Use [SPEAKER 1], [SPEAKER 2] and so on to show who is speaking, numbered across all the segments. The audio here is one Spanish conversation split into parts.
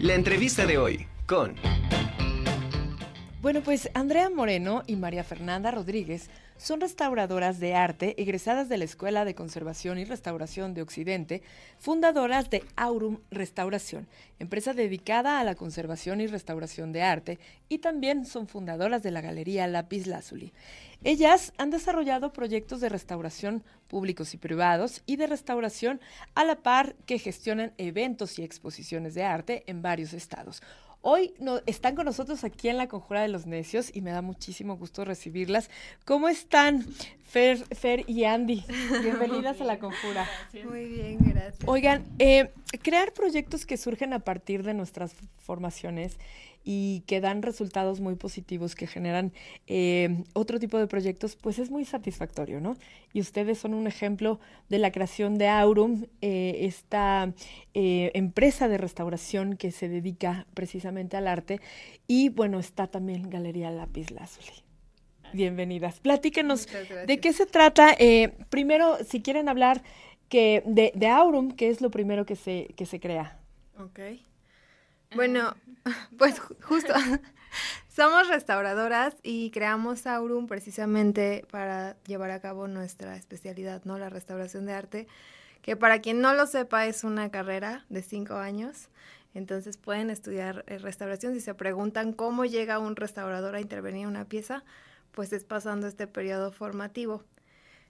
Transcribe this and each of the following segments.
[SPEAKER 1] La entrevista de hoy con...
[SPEAKER 2] Bueno, pues Andrea Moreno y María Fernanda Rodríguez son restauradoras de arte egresadas de la Escuela de Conservación y Restauración de Occidente, fundadoras de Aurum Restauración, empresa dedicada a la conservación y restauración de arte, y también son fundadoras de la Galería Lápiz Lazuli. Ellas han desarrollado proyectos de restauración públicos y privados y de restauración a la par que gestionan eventos y exposiciones de arte en varios estados. Hoy no, están con nosotros aquí en la Conjura de los Necios y me da muchísimo gusto recibirlas. ¿Cómo están, Fer, Fer y Andy? Bienvenidas a la Conjura.
[SPEAKER 3] Muy bien, gracias.
[SPEAKER 2] Oigan, eh, crear proyectos que surgen a partir de nuestras formaciones y que dan resultados muy positivos, que generan eh, otro tipo de proyectos, pues es muy satisfactorio, ¿no? Y ustedes son un ejemplo de la creación de Aurum, eh, esta eh, empresa de restauración que se dedica precisamente al arte. Y bueno, está también Galería Lápiz Lazuli. Bienvenidas. Platíquenos de qué se trata. primero, si quieren hablar que de, de, Aurum, que es lo primero que se, que se crea.
[SPEAKER 3] Ok. Bueno, pues justo somos restauradoras y creamos Aurum precisamente para llevar a cabo nuestra especialidad, ¿no? La restauración de arte, que para quien no lo sepa es una carrera de cinco años. Entonces pueden estudiar eh, restauración. Si se preguntan cómo llega un restaurador a intervenir en una pieza, pues es pasando este periodo formativo.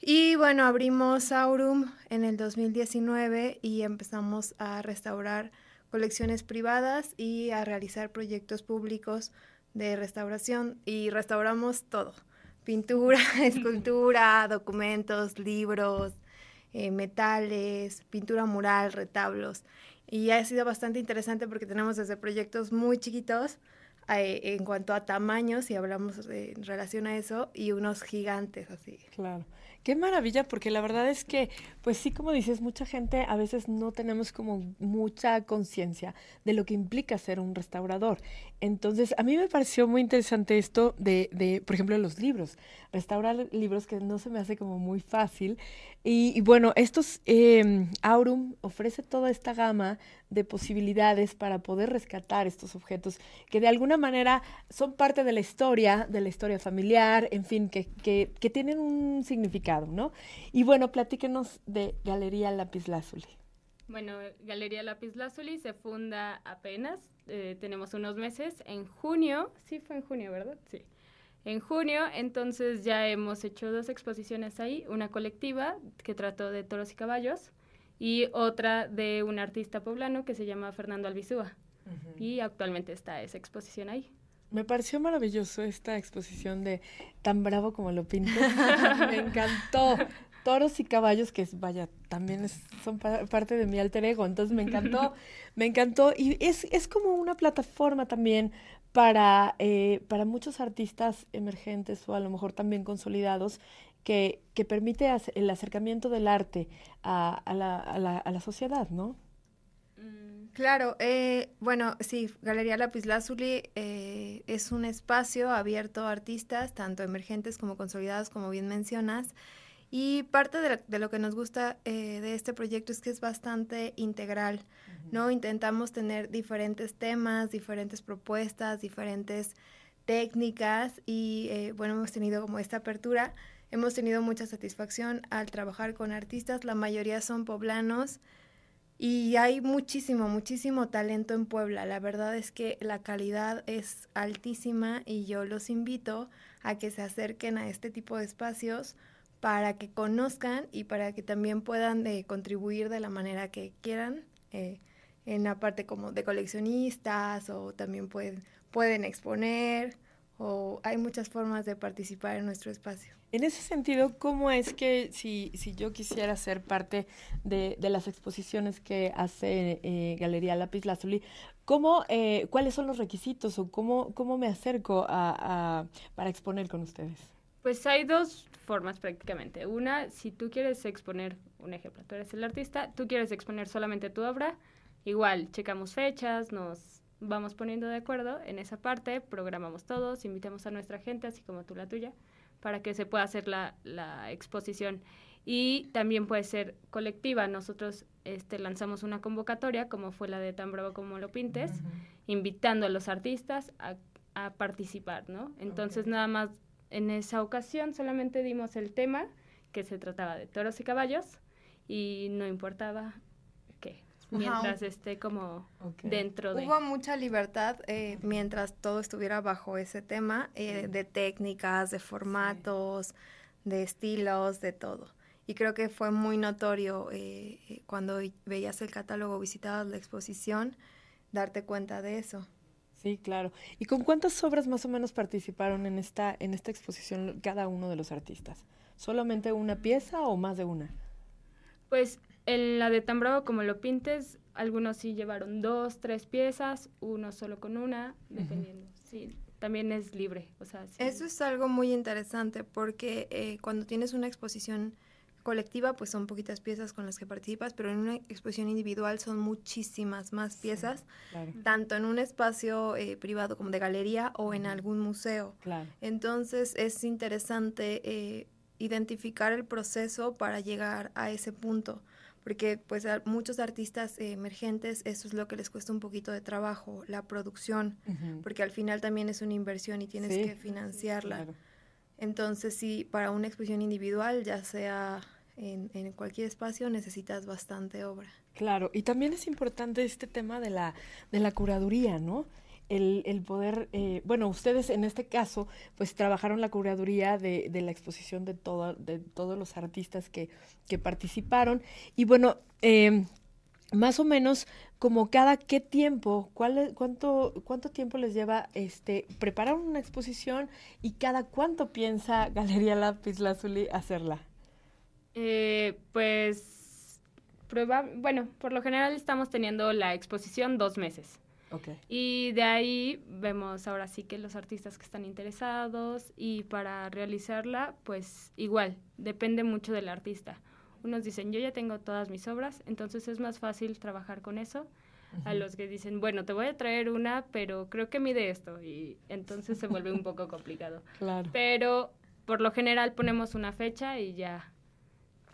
[SPEAKER 3] Y bueno, abrimos Aurum en el 2019 y empezamos a restaurar colecciones privadas y a realizar proyectos públicos de restauración y restauramos todo, pintura, escultura, documentos, libros, eh, metales, pintura mural, retablos. Y ha sido bastante interesante porque tenemos desde proyectos muy chiquitos en cuanto a tamaños, si hablamos en relación a eso, y unos gigantes así.
[SPEAKER 2] Claro. Qué maravilla, porque la verdad es que, pues sí, como dices, mucha gente a veces no tenemos como mucha conciencia de lo que implica ser un restaurador. Entonces, a mí me pareció muy interesante esto de, de por ejemplo, los libros. Restaurar libros que no se me hace como muy fácil. Y, bueno, estos, eh, Aurum ofrece toda esta gama de posibilidades para poder rescatar estos objetos que de alguna manera son parte de la historia, de la historia familiar, en fin, que, que, tienen un significado, ¿no? Y bueno, platíquenos de Galería Lápiz Lazuli.
[SPEAKER 4] Bueno, Galería Lápiz Lazuli se funda apenas, eh, tenemos unos meses, en junio, sí fue en junio, ¿verdad? Sí. En junio, entonces ya hemos hecho dos exposiciones ahí, una colectiva que trató de toros y caballos y otra de un artista poblano que se llama Fernando Albizúa. Y actualmente está esa exposición ahí.
[SPEAKER 2] Me pareció maravilloso esta exposición de tan bravo como lo pinto. Me encantó. Toros y caballos, que es, vaya, también son parte de mi alter ego. Entonces me encantó, me encantó. Y es, es como una plataforma también para, eh, para muchos artistas emergentes o a lo mejor también consolidados que, que permite el acercamiento del arte a, a, la, a, la, a la, sociedad, ¿no?
[SPEAKER 3] Mm, claro, eh, bueno, sí, Galería Lapislázuli eh, es un espacio abierto a artistas, tanto emergentes como consolidados, como bien mencionas. Y parte de, de lo que nos gusta eh, de este proyecto es que es bastante integral, ¿no? Intentamos tener diferentes temas, diferentes propuestas, diferentes técnicas y, eh, bueno, hemos tenido como esta apertura Hemos tenido mucha satisfacción al trabajar con artistas, la mayoría son poblanos y hay muchísimo, muchísimo talento en Puebla. La verdad es que la calidad es altísima y yo los invito a que se acerquen a este tipo de espacios para que conozcan y para que también puedan eh, contribuir de la manera que quieran eh, en la parte como de coleccionistas o también pueden, pueden exponer o hay muchas formas de participar en nuestro espacio.
[SPEAKER 2] En ese sentido, ¿cómo es que si, si yo quisiera ser parte de, de las exposiciones que hace eh, Galería Lápiz Lazuli, ¿cómo, eh, ¿cuáles son los requisitos o cómo, cómo me acerco a, a, para exponer con ustedes?
[SPEAKER 4] Pues hay dos formas prácticamente. Una, si tú quieres exponer, un ejemplo, tú eres el artista, tú quieres exponer solamente tu obra, igual, checamos fechas, nos vamos poniendo de acuerdo en esa parte, programamos todos, invitamos a nuestra gente, así como tú la tuya para que se pueda hacer la, la exposición. Y también puede ser colectiva. Nosotros este, lanzamos una convocatoria, como fue la de Tan Bravo como lo pintes, invitando a los artistas a, a participar, ¿no? Entonces nada más en esa ocasión solamente dimos el tema, que se trataba de toros y caballos, y no importaba mientras esté como dentro de...
[SPEAKER 3] Hubo mucha libertad eh, mientras todo estuviera bajo ese tema, eh, de técnicas, de formatos, de estilos, de todo. Y creo que fue muy notorio eh, eh, cuando veías el catálogo, visitabas la exposición, darte cuenta de eso.
[SPEAKER 2] Sí, claro. ¿Y con cuántas obras más o menos participaron en esta, en esta exposición cada uno de los artistas? ¿Solamente una pieza o más de una?
[SPEAKER 4] Pues en la de Tan Bravo como lo pintes, algunos sí llevaron dos, tres piezas, uno solo con una, dependiendo. Sí, también es libre. O sea,
[SPEAKER 3] Eso es algo muy interesante porque eh, cuando tienes una exposición colectiva, pues son poquitas piezas con las que participas, pero en una exposición individual son muchísimas más piezas, tanto en un espacio eh, privado como de galería o en algún museo. Entonces es interesante eh, identificar el proceso para llegar a ese punto porque pues a muchos artistas emergentes eso es lo que les cuesta un poquito de trabajo, la producción, porque al final también es una inversión y tienes que financiarla. Entonces, sí, para una exposición individual, ya sea en, en, cualquier espacio, necesitas bastante obra.
[SPEAKER 2] Claro, y también es importante este tema de la, de la curaduría, ¿no? El, el poder, eh, bueno, ustedes en este caso, pues trabajaron la curaduría de, de la exposición de, todo, de todos los artistas que, que participaron. Y bueno, eh, más o menos como cada qué tiempo, cuál, cuánto, cuánto tiempo les lleva este preparar una exposición y cada cuánto piensa Galería Lápiz Lazuli hacerla.
[SPEAKER 4] Eh, pues prueba, bueno, por lo general estamos teniendo la exposición dos meses.
[SPEAKER 2] Okay.
[SPEAKER 4] Y de ahí vemos ahora sí que los artistas que están interesados y para realizarla, pues igual, depende mucho del artista. Unos dicen, yo ya tengo todas mis obras, entonces es más fácil trabajar con eso. Uh -huh. A los que dicen, bueno, te voy a traer una, pero creo que mide esto. Y entonces se vuelve un poco complicado.
[SPEAKER 2] Claro.
[SPEAKER 4] Pero por lo general ponemos una fecha y ya.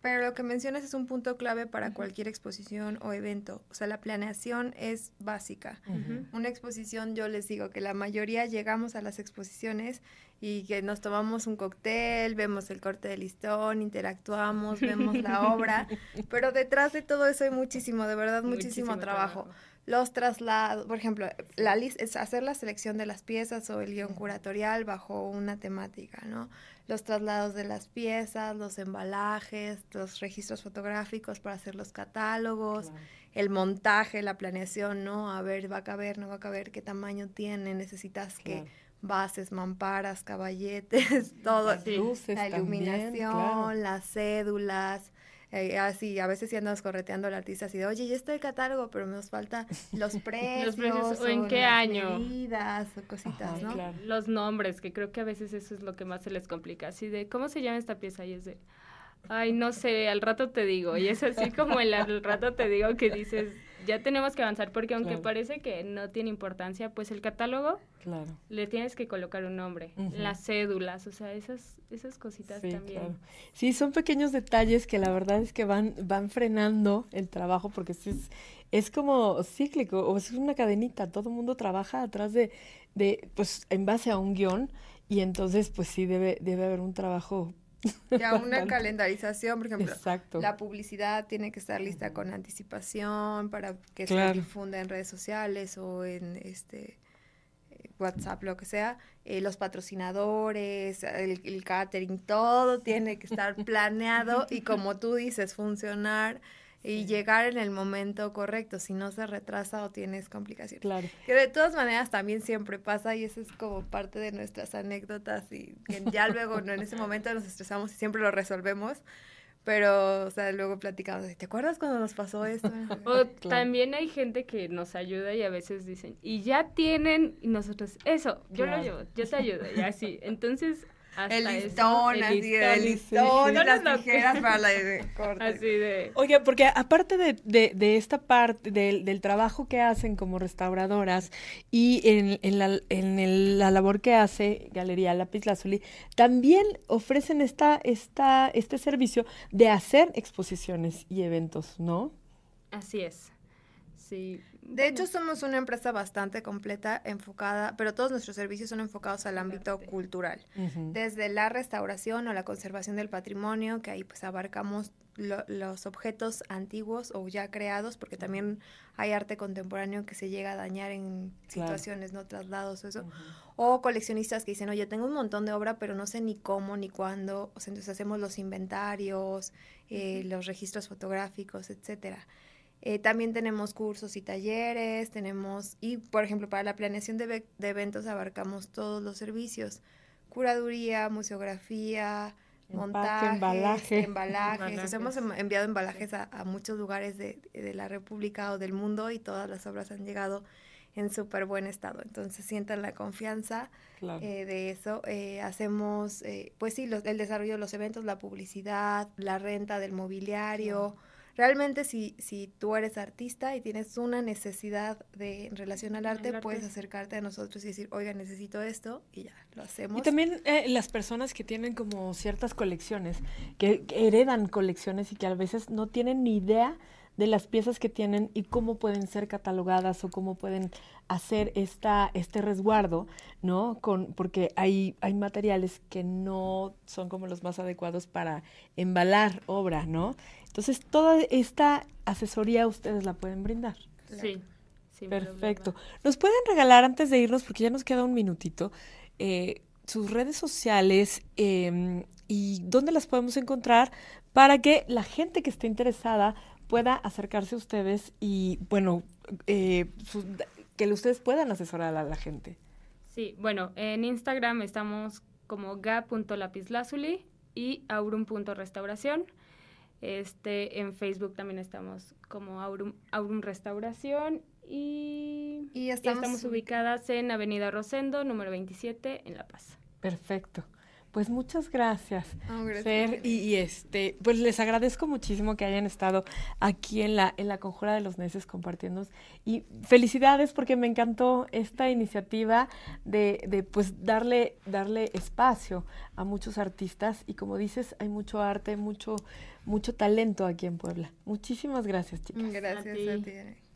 [SPEAKER 3] Pero lo que mencionas es un punto clave para uh -huh. cualquier exposición o evento. O sea, la planeación es básica. Uh -huh. Una exposición, yo les digo que la mayoría llegamos a las exposiciones y que nos tomamos un cóctel, vemos el corte de listón, interactuamos, vemos la obra, pero detrás de todo eso hay muchísimo, de verdad, muchísimo, muchísimo trabajo. trabajo. Los traslados, por ejemplo, la es hacer la selección de las piezas o el guion curatorial bajo una temática, ¿no? Los traslados de las piezas, los embalajes, los registros fotográficos para hacer los catálogos, claro. el montaje, la planeación, ¿no? A ver, va a caber, no va a caber, qué tamaño tiene, necesitas claro. que bases, mamparas, caballetes, todo,
[SPEAKER 2] las luces
[SPEAKER 3] la iluminación,
[SPEAKER 2] también, claro.
[SPEAKER 3] las cédulas, eh, así, a veces ya andas correteando al artista así de, oye, ya está el catálogo, pero nos falta los precios,
[SPEAKER 4] los precios o en
[SPEAKER 3] o
[SPEAKER 4] qué año.
[SPEAKER 3] Medidas, o cositas,
[SPEAKER 2] Ajá,
[SPEAKER 3] ¿no?
[SPEAKER 2] claro.
[SPEAKER 4] Los nombres, que creo que a veces eso es lo que más se les complica, así de, ¿cómo se llama esta pieza? Y es de, ay, no sé, al rato te digo, y es así como el al rato te digo que dices, ya tenemos que avanzar, porque aunque
[SPEAKER 2] Claro.
[SPEAKER 4] parece que no tiene importancia, pues el catálogo
[SPEAKER 2] Claro.
[SPEAKER 4] le tienes que colocar un nombre, las cédulas, o sea, esas, esas cositas
[SPEAKER 2] Sí,
[SPEAKER 4] también.
[SPEAKER 2] claro. Sí, son pequeños detalles que la verdad es que van, van frenando el trabajo porque es, es como cíclico o es una cadenita. Todo el mundo trabaja atrás de, de, pues, en base a un guion y entonces, pues sí, debe, debe haber un trabajo.
[SPEAKER 3] Ya una calendarización, por ejemplo,
[SPEAKER 2] Exacto.
[SPEAKER 3] la publicidad tiene que estar lista con anticipación para que se difunda en redes sociales o en este WhatsApp, lo que sea, eh, los patrocinadores, el, el catering, todo tiene que estar planeado y como tú dices, funcionar y
[SPEAKER 2] Sí.
[SPEAKER 3] llegar en el momento correcto, si no se retrasa o tienes complicaciones.
[SPEAKER 2] Claro.
[SPEAKER 3] Que de todas maneras también siempre pasa y eso es como parte de nuestras anécdotas y que ya luego no en ese momento nos estresamos y siempre lo resolvemos, pero o sea, luego platicamos, ¿te acuerdas cuando nos pasó esto?
[SPEAKER 4] O también hay gente que nos ayuda y a veces dicen, y ya tienen, y nosotros, eso, yo
[SPEAKER 2] Claro.
[SPEAKER 4] lo llevo, yo te ayudo, y así. Entonces, hasta
[SPEAKER 3] el
[SPEAKER 4] eso,
[SPEAKER 3] listón,
[SPEAKER 4] el
[SPEAKER 3] así,
[SPEAKER 4] listón,
[SPEAKER 3] el
[SPEAKER 2] sí,
[SPEAKER 3] listón
[SPEAKER 2] sí.
[SPEAKER 3] las
[SPEAKER 4] que-
[SPEAKER 3] para la de corte.
[SPEAKER 4] Así de,
[SPEAKER 2] Oye, porque aparte de, de, de esta parte del, del trabajo que hacen como restauradoras y en, en, la, en el- la labor que hace Galería Lápiz Lazuli, también ofrecen esta, esta, este servicio de hacer exposiciones y eventos, ¿no?
[SPEAKER 4] Así es. Sí.
[SPEAKER 3] De hecho, somos una empresa bastante completa, enfocada, pero todos nuestros servicios son enfocados al ámbito cultural. Desde la restauración o la conservación del patrimonio, que ahí pues abarcamos los objetos antiguos o ya creados, porque también hay arte contemporáneo que se llega a dañar en situaciones, no traslados o eso. O coleccionistas que dicen, oye, tengo un montón de obra, pero no sé ni cómo ni cuándo. O sea, entonces hacemos los inventarios, eh, los registros fotográficos, etcétera. Eh, también tenemos cursos y talleres, tenemos, y por ejemplo, para la planeación de, de eventos abarcamos todos los servicios, curaduría, museografía, montaje, embalaje. embalajes. hemos enviado embalajes a, muchos lugares de, la República o del mundo y todas las obras han llegado en súper buen estado. Entonces sientan la confianza eh, de eso. Eh, hacemos, pues sí, el desarrollo de los eventos, la publicidad, la renta del mobiliario realmente si, si tú eres artista y tienes una necesidad de en relación al arte, puedes acercarte a nosotros y decir, oiga, necesito esto y ya, lo hacemos.
[SPEAKER 2] Y también eh, las personas que tienen como ciertas colecciones, que, heredan colecciones y que a veces no tienen ni idea de las piezas que tienen y cómo pueden ser catalogadas o cómo pueden hacer esta, este resguardo, ¿no? Con, porque hay, hay materiales que no son como los más adecuados para embalar obra, ¿no? Entonces, toda esta asesoría ustedes la pueden brindar.
[SPEAKER 4] Sí.
[SPEAKER 2] Perfecto. ¿Nos pueden regalar antes de irnos, porque ya nos queda un minutito, eh, sus redes sociales em, y dónde las podemos encontrar para que la gente que esté interesada pueda acercarse a ustedes y, bueno, eh, que ustedes puedan asesorar a la gente?
[SPEAKER 4] Sí, bueno, en Instagram estamos como ga.lapislazuli y aurum.restauración. Este, en Facebook también estamos como Aurum, Aurum Restauración y, estamos... ubicadas en Avenida Rosendo, número 27, en La Paz.
[SPEAKER 2] Perfecto. Pues muchas gracias, Fer, y, este, pues les agradezco muchísimo que hayan estado aquí en la en la Conjura de los Neces compartiéndonos y felicidades porque me encantó esta iniciativa de, de pues darle darle espacio a muchos artistas y como dices hay mucho arte, mucho mucho talento aquí en Puebla. Muchísimas gracias, chicas.
[SPEAKER 3] Gracias a ti.